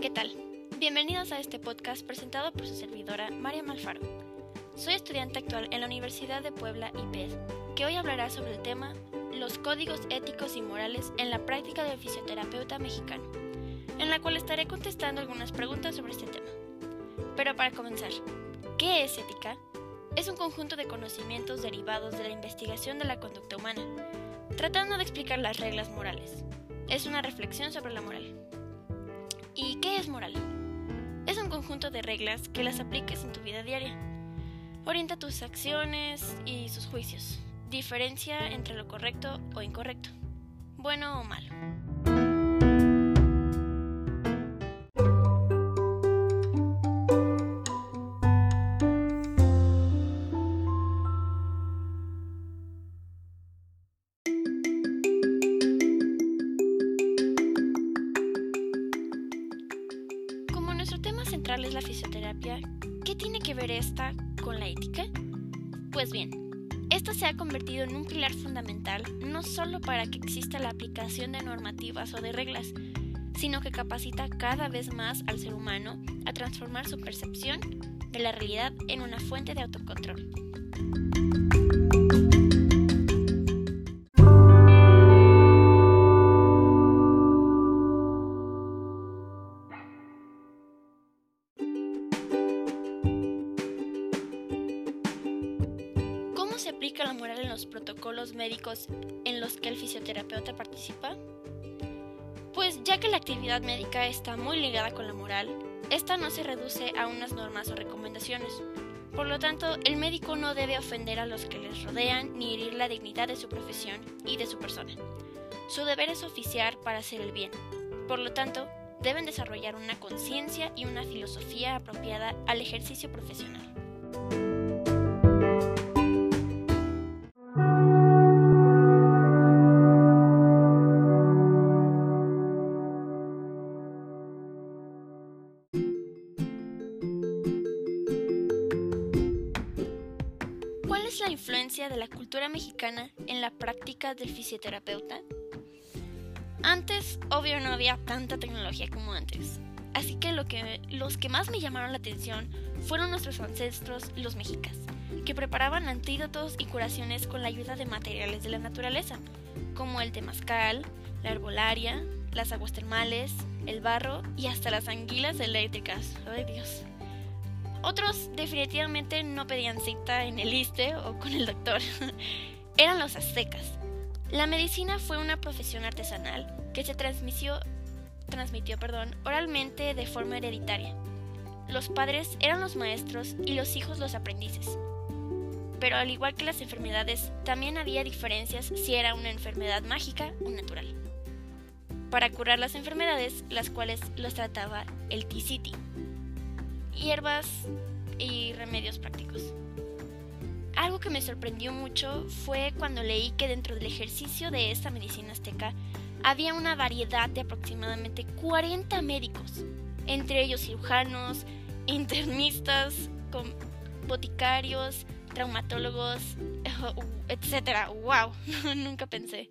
¿qué tal? Bienvenidos a este podcast presentado por su servidora María Malfaro. Soy estudiante actual en la Universidad de Puebla IPED, que hoy hablará sobre el tema Los códigos éticos y morales en la práctica del fisioterapeuta mexicano, en la cual estaré contestando algunas preguntas sobre este tema. Pero para comenzar, ¿qué es ética? Es un conjunto de conocimientos derivados de la investigación de la conducta humana, tratando de explicar las reglas morales. Es una reflexión sobre la moral. ¿Y qué es moral? Es un conjunto de reglas que las apliques en tu vida diaria. Orienta tus acciones y sus juicios. Diferencia entre lo correcto o incorrecto, bueno o malo. Central es la fisioterapia, ¿qué tiene que ver esta con la ética? Pues bien, esta se ha convertido en un pilar fundamental no solo para que exista la aplicación de normativas o de reglas, sino que capacita cada vez más al ser humano a transformar su percepción de la realidad en una fuente de autocontrol. Se aplica la moral en los protocolos médicos en los que el fisioterapeuta participa? Pues ya que la actividad médica está muy ligada con la moral, esta no se reduce a unas normas o recomendaciones. Por lo tanto, el médico no debe ofender a los que les rodean ni herir la dignidad de su profesión y de su persona. Su deber es oficiar para hacer el bien. Por lo tanto, deben desarrollar una conciencia y una filosofía apropiada al ejercicio profesional. Es la influencia de la cultura mexicana en la práctica del fisioterapeuta? Antes, obvio, no había tanta tecnología como antes. Así que, lo que los que más me llamaron la atención fueron nuestros ancestros, los mexicas, que preparaban antídotos y curaciones con la ayuda de materiales de la naturaleza, como el temazcal, la herbolaria, las aguas termales, el barro y hasta las anguilas eléctricas. ¡Ay Dios! Otros definitivamente no pedían cita en el ISTE o con el doctor. Eran los aztecas. La medicina fue una profesión artesanal que se transmitió, perdón, oralmente de forma hereditaria. Los padres eran los maestros y los hijos los aprendices. Pero al igual que las enfermedades, también había diferencias si era una enfermedad mágica o natural. Para curar las enfermedades, las cuales los trataba el Ticiti, hierbas y remedios prácticos. Algo que me sorprendió mucho fue cuando leí que dentro del ejercicio de esta medicina azteca había una variedad de aproximadamente 40 médicos, entre ellos cirujanos, internistas, boticarios, traumatólogos, etc. ¡Wow! Nunca pensé.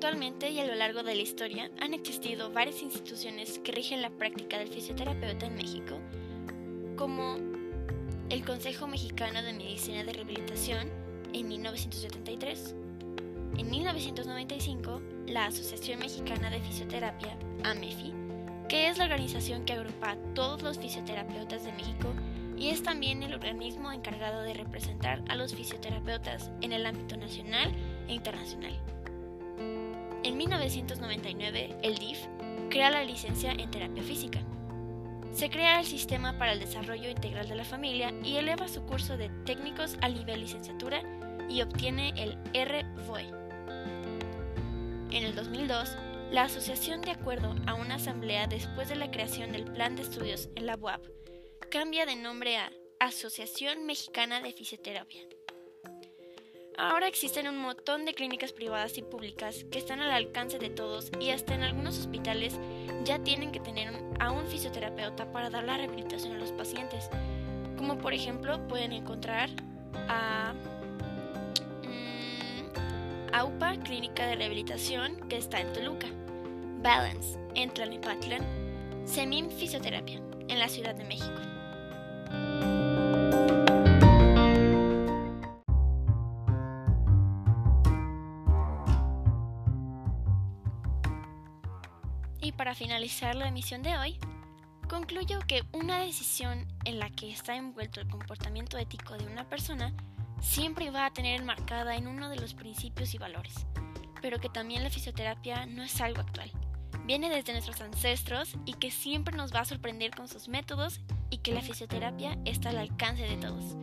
Actualmente y a lo largo de la historia han existido varias instituciones que rigen la práctica del fisioterapeuta en México, como el Consejo Mexicano de Medicina de Rehabilitación en 1973, en 1995 la Asociación Mexicana de Fisioterapia, AMEFI, que es la organización que agrupa a todos los fisioterapeutas de México y es también el organismo encargado de representar a los fisioterapeutas en el ámbito nacional e internacional. En 1999, el DIF crea la licencia en terapia física. Se crea el sistema para el desarrollo integral de la familia y eleva su curso de técnicos al nivel licenciatura y obtiene el RVOE. En el 2002, la asociación, de acuerdo a una asamblea después de la creación del plan de estudios en la UAP, cambia de nombre a Asociación Mexicana de Fisioterapia. Ahora existen un montón de clínicas privadas y públicas que están al alcance de todos y hasta en algunos hospitales ya tienen que tener a un fisioterapeuta para dar la rehabilitación a los pacientes. Como por ejemplo pueden encontrar a mm, AUPA, Clínica de Rehabilitación, que está en Toluca, Balance, en Tlalnepantlan, Semim Fisioterapia, en la Ciudad de México. Y para finalizar la emisión de hoy, concluyo que una decisión en la que está envuelto el comportamiento ético de una persona siempre va a tener enmarcada en uno de los principios y valores, pero que también la fisioterapia no es algo actual. Viene desde nuestros ancestros y que siempre nos va a sorprender con sus métodos y que la fisioterapia está al alcance de todos.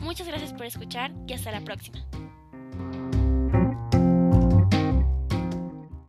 Muchas gracias por escuchar y hasta la próxima.